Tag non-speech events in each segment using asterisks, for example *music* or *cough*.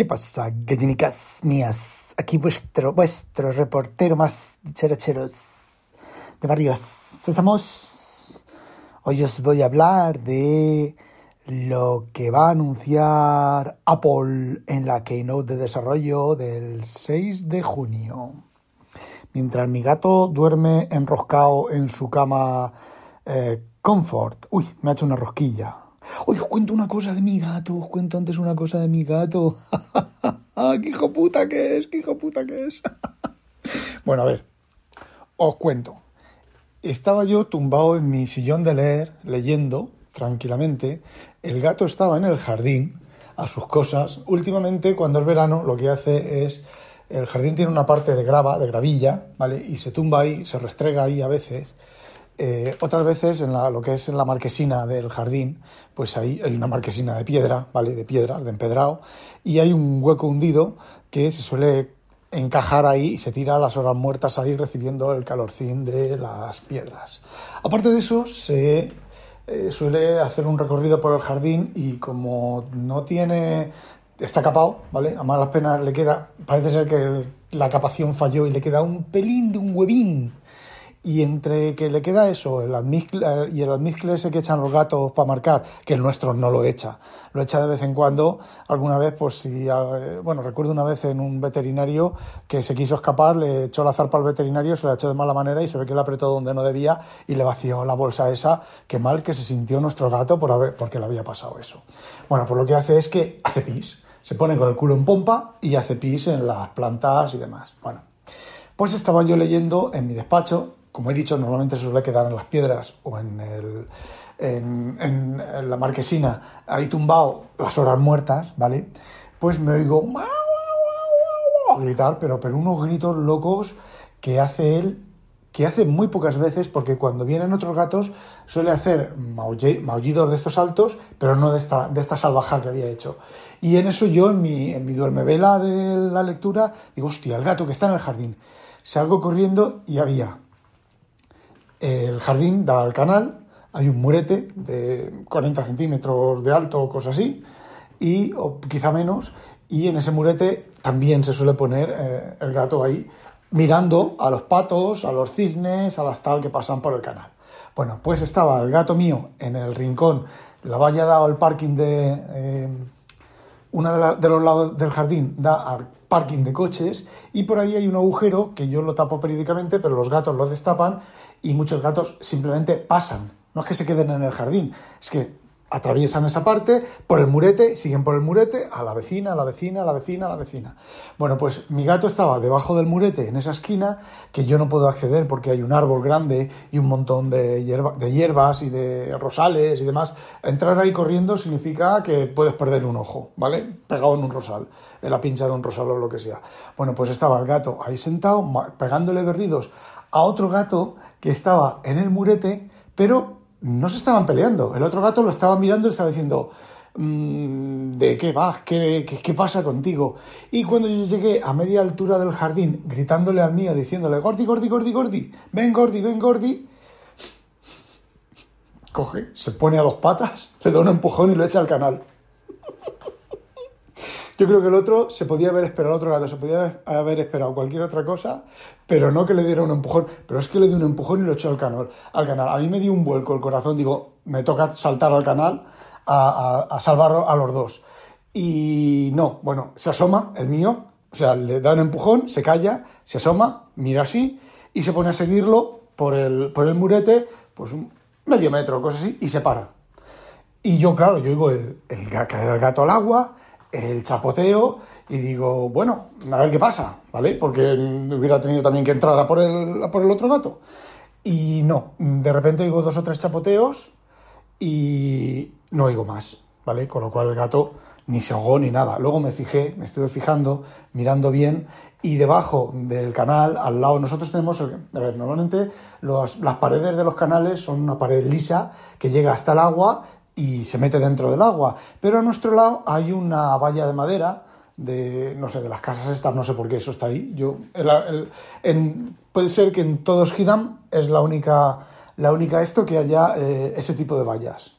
¿Qué pasa, gallinicas mías? Aquí vuestro, vuestro reportero más cheracheros de Barrios Sésamos. Hoy os voy a hablar de lo que va a anunciar Apple en la Keynote de desarrollo del 6 de junio. Mientras mi gato duerme enroscado en su cama eh, Comfort. Uy, me ha hecho una rosquilla. Hoy os cuento una cosa de mi gato, os cuento antes una cosa de mi gato. *laughs* ¡Qué hijo puta que es! ¡Qué hijo puta que es! *laughs* bueno, a ver, os cuento. Estaba yo tumbado en mi sillón de leer, leyendo tranquilamente. El gato estaba en el jardín, a sus cosas. Últimamente, cuando es verano, lo que hace es. El jardín tiene una parte de grava, de gravilla, ¿vale? Y se tumba ahí, se restrega ahí a veces eh, otras veces en lo que es en la marquesina del jardín, pues ahí hay una marquesina de piedra, ¿vale? De piedra, de empedrado, y hay un hueco hundido que se suele encajar ahí y se tira las horas muertas ahí recibiendo el calorcín de las piedras. Aparte de eso, se eh, suele hacer un recorrido por el jardín y como no tiene está capado, ¿vale? A malas penas le queda, parece ser que la capación falló y le queda un pelín de un huevín y entre que le queda eso el almizcle, y el almizcle ese que echan los gatos para marcar, que el nuestro no lo echa, lo echa de vez en cuando, alguna vez, pues si, bueno, recuerdo una vez en un veterinario que se quiso escapar, le echó la zarpa al veterinario, se la echó de mala manera y se ve que le apretó donde no debía y le vació la bolsa esa, que mal que se sintió nuestro gato por haber, porque le había pasado eso. Bueno, pues lo que hace es que hace pis, se pone con el culo en pompa y hace pis en las plantas y demás. Bueno, pues estaba yo leyendo en mi despacho, como he dicho, normalmente se suele quedar en las piedras o en, el, en, la marquesina, ahí tumbado las horas muertas, ¿vale? Pues me oigo gritar, pero, pero unos gritos locos que hace él, que hace muy pocas veces, porque cuando vienen otros gatos suele hacer maullidos de estos altos, pero no de esta, de esta salvajada que había hecho. Y en eso yo, en mi, en mi duermevela de la lectura, digo, hostia, el gato que está en el jardín. Salgo corriendo y había el jardín da al canal, hay un murete de 40 centímetros de alto o cosas así, y, o quizá menos, y en ese murete también se suele poner eh, el gato ahí mirando a los patos, a los cisnes, a las tal que pasan por el canal. Bueno, pues estaba el gato mío en el rincón, la valla dado al parking de... Eh, una de, los lados del jardín da al parking de coches y por ahí hay un agujero que yo lo tapo periódicamente, pero los gatos lo destapan y muchos gatos simplemente pasan. No es que se queden en el jardín, es que atraviesan esa parte por el murete, siguen por el murete a la vecina, a la vecina, a la vecina, a la vecina. Bueno, pues mi gato estaba debajo del murete, en esa esquina, que yo no puedo acceder porque hay un árbol grande y un montón de, de hierbas y de rosales y demás. Entrar ahí corriendo significa que puedes perder un ojo, ¿vale? Pegado en un rosal, en la pincha de un rosal o lo que sea. Bueno, pues estaba el gato ahí sentado, pegándole berridos a otro gato que estaba en el murete, pero no se estaban peleando. El otro gato lo estaba mirando y le estaba diciendo, mm, ¿de qué vas? ¿Qué, ¿Qué, pasa contigo? Y cuando yo llegué a media altura del jardín, gritándole al mío, diciéndole, Gordi, Gordi, Gordi, Gordi, ven Gordi, ven Gordi, coge, se pone a dos patas, *laughs* le da un empujón y lo echa al canal. Yo creo que el otro se podía haber esperado, otro gato se podía haber esperado cualquier otra cosa, pero no que le diera un empujón. Pero es que le dio un empujón y lo echó al canal. Al canal. A mí me dio un vuelco el corazón, digo, me toca saltar al canal a, a, salvar a los dos. Y no, bueno, se asoma, el mío, o sea, le da un empujón, se calla, se asoma, mira así y se pone a seguirlo por el, por el murete, pues un medio metro, cosas así, y se para. Y yo, claro, yo digo el, el, caer el gato al agua, el chapoteo y digo, bueno, a ver qué pasa, ¿vale? Porque hubiera tenido también que entrar a por el, por el otro gato. Y no, de repente oigo dos o tres chapoteos y no oigo más, ¿vale? Con lo cual el gato ni se ahogó ni nada. Luego me fijé, me estuve fijando, mirando bien y debajo del canal, al lado, nosotros tenemos, a ver, normalmente las paredes de los canales son una pared lisa que llega hasta el agua y se mete dentro del agua. Pero a nuestro lado hay una valla de madera de, no sé, de las casas estas, no sé por qué eso está ahí. Yo, puede ser que en todos Hidam es la única, la única esto que haya eh, ese tipo de vallas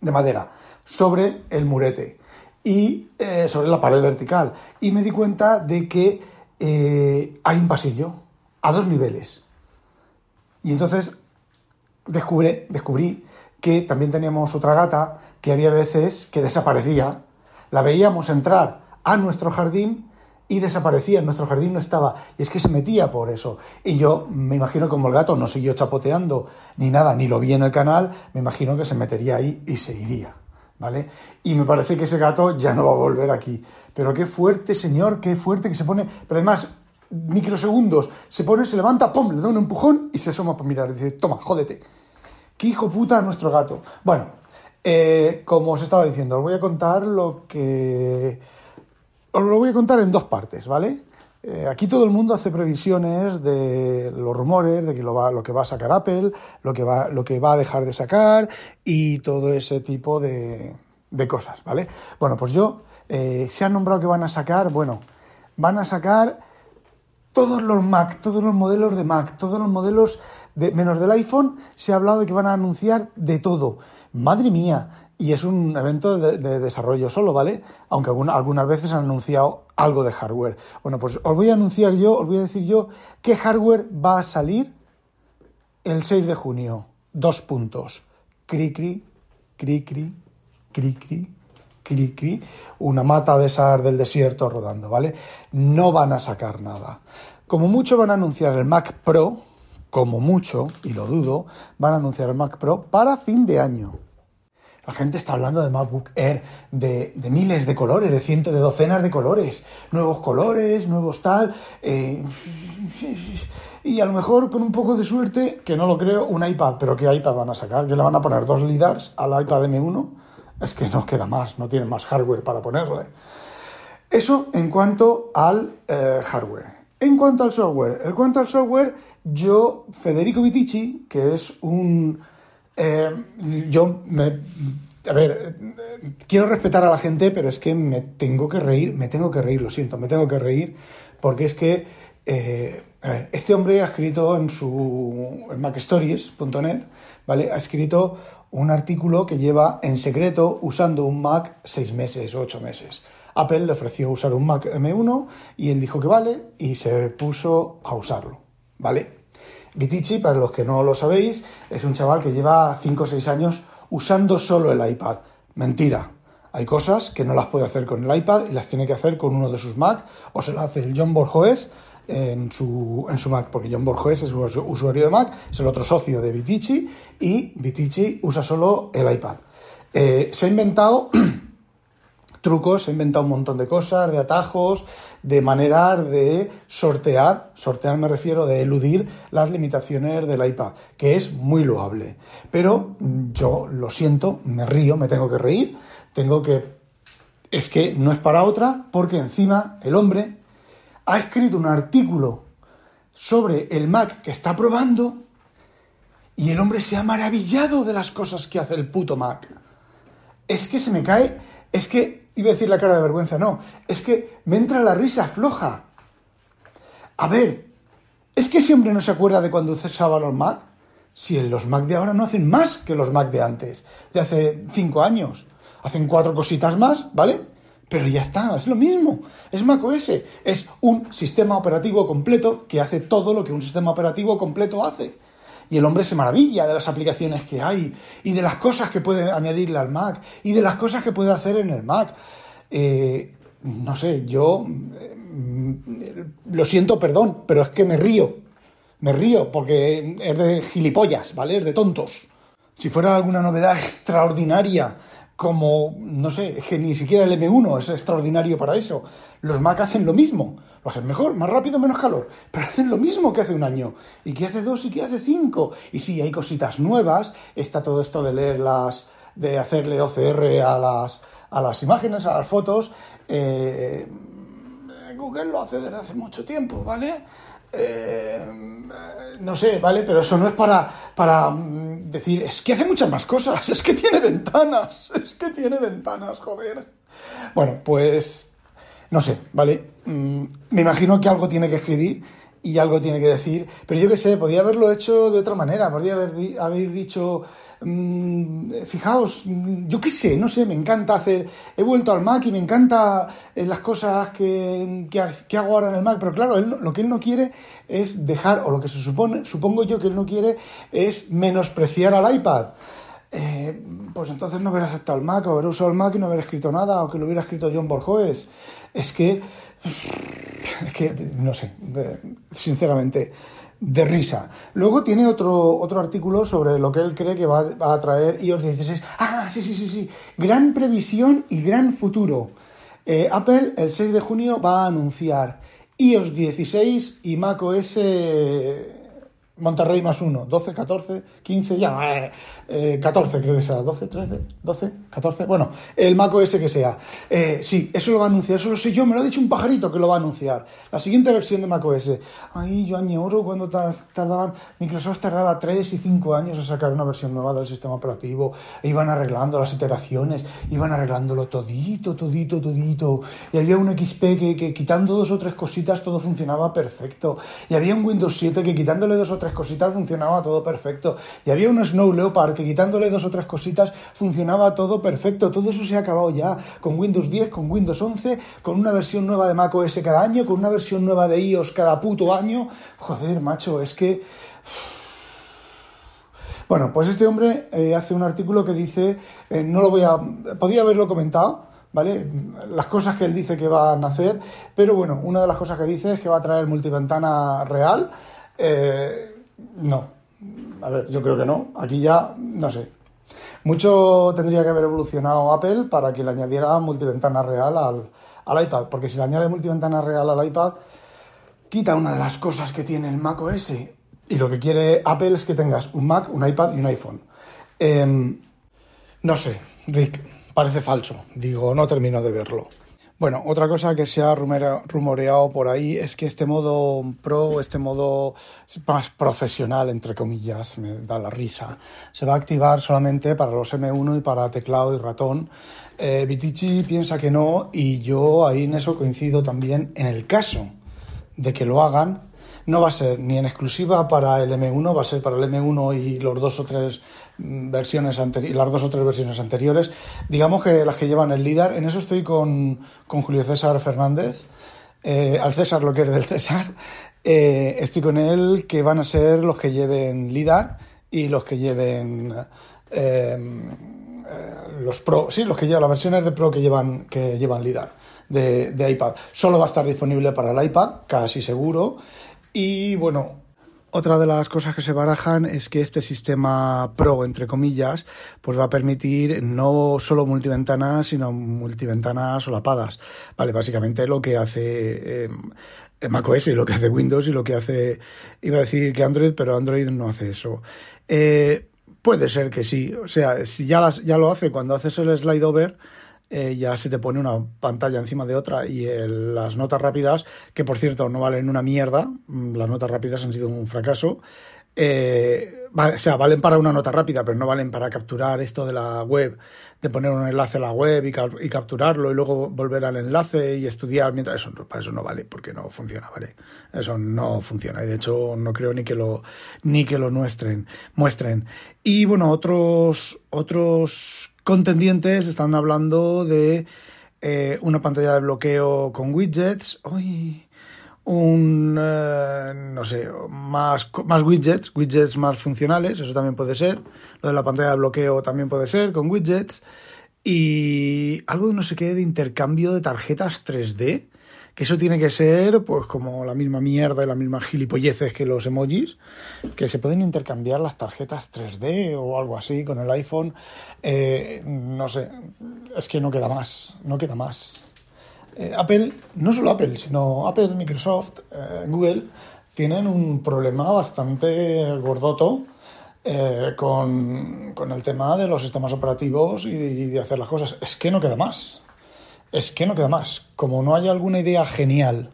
de madera sobre el murete. y eh, sobre la pared vertical. Y me di cuenta de que eh, hay un pasillo a dos niveles. Y entonces descubrí, descubrí que también teníamos otra gata que había veces que desaparecía. La veíamos entrar a nuestro jardín y desaparecía, en nuestro jardín no estaba, y es que se metía por eso. Y yo me imagino como el gato no siguió chapoteando ni nada, ni lo vi en el canal, me imagino que se metería ahí y se iría, ¿vale? Y me parece que ese gato ya no va a volver aquí. Pero qué fuerte, señor, qué fuerte que se pone, pero además microsegundos, se pone, se levanta, pum, le da un empujón y se asoma para mirar dice, toma, jódete. Qué hijo puta nuestro gato. Bueno, eh, como os estaba diciendo, os voy a contar lo que os lo voy a contar en dos partes, ¿vale? Eh, aquí todo el mundo hace previsiones de los rumores, de que lo, va, que va a sacar Apple, lo que, va, lo que va a dejar de sacar y todo ese tipo de, de cosas, ¿vale? Bueno, pues yo, eh, se ha nombrado que van a sacar, bueno, van a sacar todos los Mac, todos los modelos de Mac, todos los modelos de, menos del iPhone, se ha hablado de que van a anunciar de todo. Madre mía, y es un evento de, desarrollo solo, ¿vale? Aunque algunas veces han anunciado algo de hardware. Bueno, pues os voy a anunciar yo, os voy a decir yo qué hardware va a salir el 6 de junio. Dos puntos. Cri cri, cri cri, cri cri, cri cri. Una mata de esas del desierto rodando, ¿vale? No van a sacar nada. Como mucho van a anunciar el Mac Pro, como mucho, y lo dudo, van a anunciar el Mac Pro para fin de año. La gente está hablando de MacBook Air de, miles de colores, de cientos, de docenas de colores, nuevos colores, nuevos tal. Eh, y a lo mejor con un poco de suerte, que no lo creo, un iPad. Pero ¿qué iPad van a sacar? ¿Que le van a poner dos LIDARs al iPad M1? Es que no queda más, no tienen más hardware para ponerle. Eso en cuanto al eh, hardware. En cuanto al software, en cuanto al software, yo, Federico Vitici, que es un eh, yo me, a ver, quiero respetar a la gente, pero es que me tengo que reír, me tengo que reír, lo siento, me tengo que reír, porque es que, eh, a ver, este hombre ha escrito en su en macstories.net, ¿vale? Ha escrito un artículo que lleva en secreto usando un Mac seis meses o ocho meses. Apple le ofreció usar un Mac M1 y él dijo que vale y se puso a usarlo, ¿vale? Vitici, para los que no lo sabéis, es un chaval que lleva 5 o 6 años usando solo el iPad. Mentira. Hay cosas que no las puede hacer con el iPad y las tiene que hacer con uno de sus Mac o se las hace el John Borjoes en su, en su Mac, porque John Borjoes es usuario de Mac, es el otro socio de Vitici y Vitici usa solo el iPad. Eh, se ha inventado trucos, he inventado un montón de cosas, de atajos, de maneras de sortear, sortear me refiero de eludir las limitaciones del iPad, que es muy loable. Pero yo lo siento, me río, me tengo que reír, tengo que... Es que no es para otra, porque encima el hombre ha escrito un artículo sobre el Mac que está probando y el hombre se ha maravillado de las cosas que hace el puto Mac. Es que se me cae, es que iba a decir la cara de vergüenza, no, es que me entra la risa floja. A ver, ¿es que siempre no se acuerda de cuando usaba los Mac? Si los Mac de ahora no hacen más que los Mac de antes, de hace cinco años. Hacen cuatro cositas más, ¿vale? Pero ya está, es lo mismo. Es Mac OS. Es un sistema operativo completo que hace todo lo que un sistema operativo completo hace y el hombre se maravilla de las aplicaciones que hay y de las cosas que puede añadirle al Mac y de las cosas que puede hacer en el Mac. Eh, no sé, yo mm, lo siento, perdón, pero es que me río. Me río porque es de gilipollas, ¿vale? Es de tontos. Si fuera alguna novedad extraordinaria como, no sé, es que ni siquiera el M1 es extraordinario para eso. Los Mac hacen lo mismo. Lo hacen mejor, más rápido, menos calor. Pero hacen lo mismo que hace un año. Y que hace dos y que hace cinco. Y sí, hay cositas nuevas. Está todo esto de leer las. de hacerle OCR a las, a las imágenes, a las fotos. Eh, Google lo hace desde hace mucho tiempo, ¿vale? Eh, no sé, ¿vale? Pero eso no es para, para mm, decir, es que hace muchas más cosas, es que tiene ventanas, *laughs* es que tiene ventanas, joder. Bueno, pues no sé, ¿vale? Mm, me imagino que algo tiene que escribir y algo tiene que decir. Pero yo qué sé, podía haberlo hecho de otra manera, podría haber, haber dicho, mm, fijaos, yo qué sé, no sé, me encanta hacer, he vuelto al Mac y me encanta eh, las cosas que, que, hago ahora en el Mac, pero claro, lo que él no quiere es dejar, o lo que se supone, supongo yo que él no quiere es menospreciar al iPad. Eh, pues entonces no hubiera aceptado el Mac, o hubiera usado el Mac y no hubiera escrito nada, o que lo hubiera escrito John Borjoes. Es que es que, no sé, sinceramente, de risa. Luego tiene otro, otro artículo sobre lo que él cree que va, a traer iOS 16. Ah, sí, sí, sí, sí. Gran previsión y gran futuro. Eh, Apple el 6 de junio va a anunciar iOS 16 y macOS Monterrey más uno, 12, 14, 15, ya, eh, 14 eh, creo que sea, 12, 13, 12, 14, bueno, el Mac OS que sea. Eh, sí, eso lo va a anunciar, eso lo sé yo, me lo ha dicho un pajarito que lo va a anunciar. La siguiente versión de Mac OS. Ay, yo añoro cuando tardaban, Microsoft tardaba 3 y 5 años a sacar una versión nueva del sistema operativo, e iban arreglando las iteraciones, iban arreglándolo todito, todito, todito, y había un XP que, que quitando dos o tres cositas todo funcionaba perfecto, y había un Windows 7 que quitándole dos o tres cositas funcionaba todo perfecto. Y había un Snow Leopard que quitándole dos o tres cositas funcionaba todo perfecto. Todo eso se ha acabado ya con Windows 10, con Windows 11, con una versión nueva de Mac OS cada año, con una versión nueva de iOS cada puto año. Joder, macho, es que... Bueno, pues este hombre eh, hace un artículo que dice, eh, no lo voy a... Podía haberlo comentado, ¿vale? Las cosas que él dice que van a hacer, pero bueno, una de las cosas que dice es que va a traer multiventana real. Eh, no. A ver, yo creo que no. Aquí ya, no sé. Mucho tendría que haber evolucionado Apple para que le añadiera multiventana real al, al iPad, porque si le añade multiventana real al iPad, quita una de las cosas que tiene el Mac OS. Y lo que quiere Apple es que tengas un Mac, un iPad y un iPhone. Em, no sé, Rick, parece falso. Digo, no termino de verlo. Bueno, otra cosa que se ha rumoreado por ahí es que este modo pro, este modo más profesional, entre comillas, me da la risa, se va a activar solamente para los M1 y para teclado y ratón. Eh, Vitici piensa que no y yo ahí en eso coincido también. En el caso de que lo hagan, no va a ser ni en exclusiva para el M1, va a ser para el M1 y los dos o tres versiones las dos o tres versiones anteriores. Digamos que las que llevan el LIDAR, en eso estoy con, Julio César Fernández. Eh, al César lo que del César. Eh, estoy con él que van a ser los que lleven LIDAR y los que lleven eh, los Pro, sí, los que llevan las versiones de Pro que llevan, que llevan LIDAR de, de iPad. Solo va a estar disponible para el iPad, casi seguro. Y bueno, otra de las cosas que se barajan es que este sistema Pro, entre comillas, pues va a permitir no solo multiventanas, sino multiventanas solapadas. Vale, básicamente lo que hace eh, macOS y lo que hace Windows y lo que hace, iba a decir que Android, pero Android no hace eso. Eh, puede ser que sí, o sea, si ya, las, ya lo hace cuando haces el slide over, eh, ya se te pone una pantalla encima de otra y las notas rápidas, que por cierto no valen una mierda, mm, las notas rápidas han sido un fracaso, eh, o sea, valen para una nota rápida, pero no valen para capturar esto de la web, de poner un enlace a la web y, capturarlo y luego volver al enlace y estudiar mientras eso para eso no vale porque no funciona, ¿vale? Eso no funciona y de hecho no creo ni que lo ni que lo muestren, muestren. Y bueno, otros otros contendientes están hablando de eh, una pantalla de bloqueo con widgets. un, eh, no sé, más, más widgets, widgets más funcionales, eso también puede ser. Lo de la pantalla de bloqueo también puede ser con widgets. Y algo de no sé qué de intercambio de tarjetas 3D eso tiene que ser pues como la misma mierda y las mismas gilipolleces que los emojis, que se pueden intercambiar las tarjetas 3D o algo así con el iPhone. Eh, no sé, es que no queda más, no queda más. Eh, Apple, no solo Apple, sino Apple, Microsoft, eh, Google, tienen un problema bastante gordoto. con, con, el tema de los sistemas operativos y de hacer las cosas. Es que no queda más es que no queda más. Como no hay alguna idea genial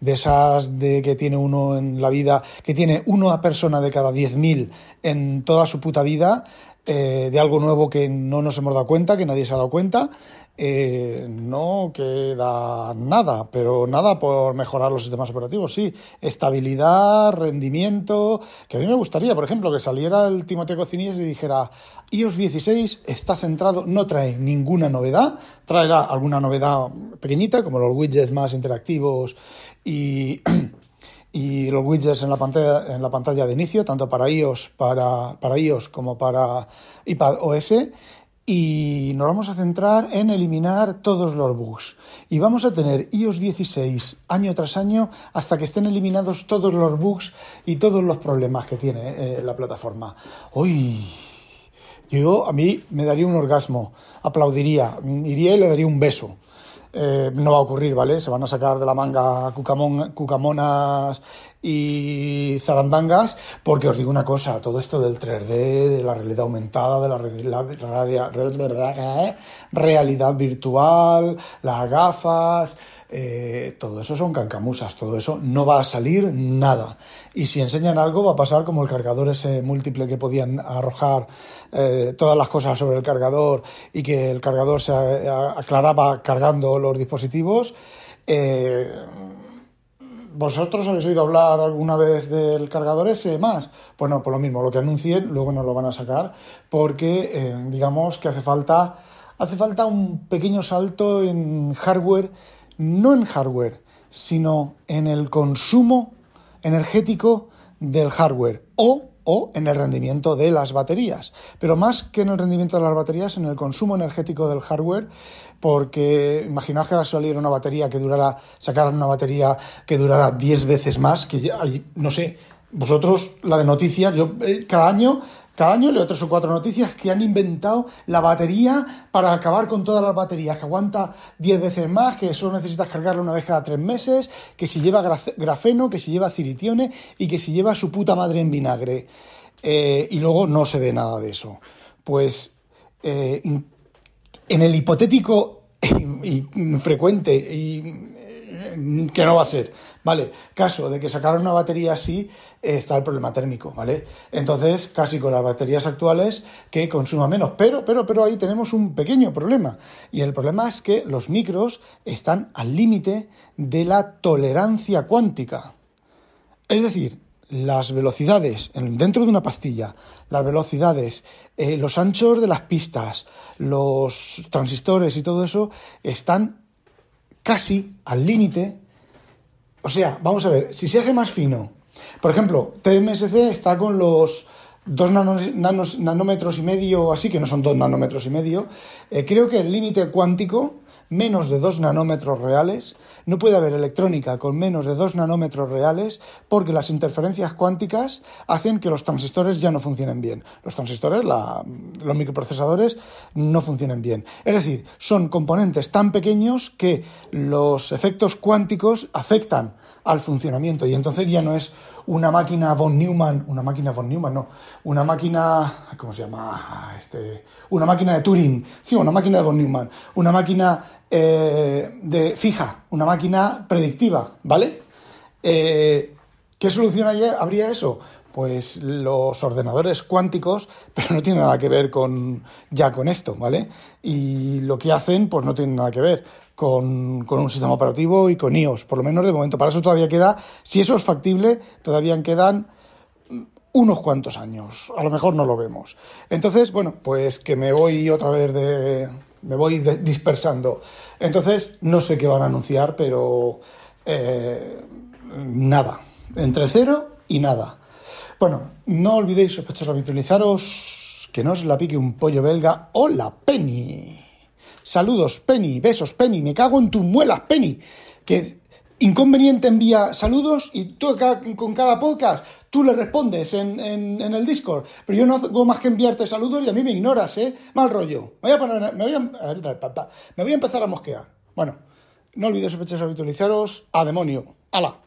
de esas de que tiene uno en la vida, que tiene una persona de cada 10.000 en toda su puta vida, eh, de algo nuevo que no nos hemos dado cuenta, que nadie se ha dado cuenta, eh, no queda nada, pero nada por mejorar los sistemas operativos, sí. Estabilidad, rendimiento, que a mí me gustaría, por ejemplo, que saliera el Timoteo Cocinillas y dijera, iOS 16 está centrado, no trae ninguna novedad, traerá alguna novedad pequeñita, como los widgets más interactivos y... *clears throat* y los widgets en la pantalla en la pantalla de inicio tanto para iOS para, para iOS como para iPad OS y nos vamos a centrar en eliminar todos los bugs. Y vamos a tener iOS 16 año tras año hasta que estén eliminados todos los bugs y todos los problemas que tiene eh, la plataforma. Uy, yo a mí me daría un orgasmo, aplaudiría, iría y le daría un beso. Eh, no va a ocurrir, ¿vale? Se van a sacar de la manga cucamonas y zarandangas, porque os digo una cosa, todo esto del 3D, de la realidad aumentada, de la realidad virtual, las gafas, eh, todo eso son cancamusas, todo eso no va a salir nada. Y si enseñan algo va a pasar como el cargador ese múltiple que podían arrojar eh, todas las cosas sobre el cargador y que el cargador se aclaraba cargando los dispositivos. Eh, ¿Vosotros habéis oído hablar alguna vez del cargador ese más? Bueno, por lo mismo, lo que anuncien luego no lo van a sacar porque digamos que hace falta, hace falta un pequeño salto en hardware no en hardware, sino en el consumo energético del hardware o, o en el rendimiento de las baterías. Pero más que en el rendimiento de las baterías, en el consumo energético del hardware, porque imaginaos que ahora saliera una batería que durara, sacaran una batería que durara 10 veces más, que ya, no sé, vosotros, la de noticias, yo eh, cada año cada año leo tres o cuatro noticias que han inventado la batería para acabar con todas las baterías, que aguanta diez veces más, que solo necesitas cargarla una vez cada tres meses, que si lleva grafeno, que si lleva ciritione y que si lleva su puta madre en vinagre. Eh, y luego no se ve nada de eso. Pues eh, en el hipotético *laughs* y frecuente y que no va a ser, ¿vale? Caso de que sacaran una batería así, está el problema térmico, ¿vale? Entonces, casi con las baterías actuales que consuma menos, pero, pero, pero ahí tenemos un pequeño problema, y el problema es que los micros están al límite de la tolerancia cuántica. Es decir, las velocidades dentro de una pastilla, las velocidades, eh, los anchos de las pistas, los transistores y todo eso están casi al límite. O sea, vamos a ver, si se hace más fino, por ejemplo, TMSC está con los 2 nanómetros y medio, así que no son 2 nanómetros y medio. Eh, creo que el límite cuántico, menos de 2 nanómetros reales, no puede haber electrónica con menos de 2 nanómetros reales porque las interferencias cuánticas hacen que los transistores ya no funcionen bien. Los transistores, los microprocesadores, no funcionen bien. Es decir, son componentes tan pequeños que los efectos cuánticos afectan al funcionamiento y entonces ya no es una máquina von Neumann, una máquina von Neumann, no, una máquina, ¿cómo se llama? Este, una máquina de Turing, sí, una máquina de von Neumann, una máquina eh, de fija, una máquina predictiva, ¿vale? Eh, ¿Qué solución habría eso? Pues los ordenadores cuánticos, *laughs* pero no tiene nada que ver con ya con esto, ¿vale? Y lo que hacen, pues no tiene nada que ver con, con, un sistema operativo y con iOS, por lo menos de momento. Para eso todavía queda, si eso es factible, todavía quedan unos cuantos años. A lo mejor no lo vemos. Entonces, bueno, pues que me voy otra vez de. me voy dispersando. Entonces, no sé qué van a anunciar, pero. Eh, nada. Entre cero y nada. Bueno, no olvidéis, sospechosos, habitualizaros que no os la pique un pollo belga o la Penny. Saludos, Penny, besos, Penny, me cago en tus muelas, Penny. Que inconveniente envía saludos y tú con cada podcast tú le respondes en, el Discord. Pero yo no hago más que enviarte saludos y a mí me ignoras, ¿eh? Mal rollo. Me voy a, poner, me voy a, me voy a empezar a mosquear. Bueno, no olvides sospechosos habitualizaros. A demonio. ¡Hala!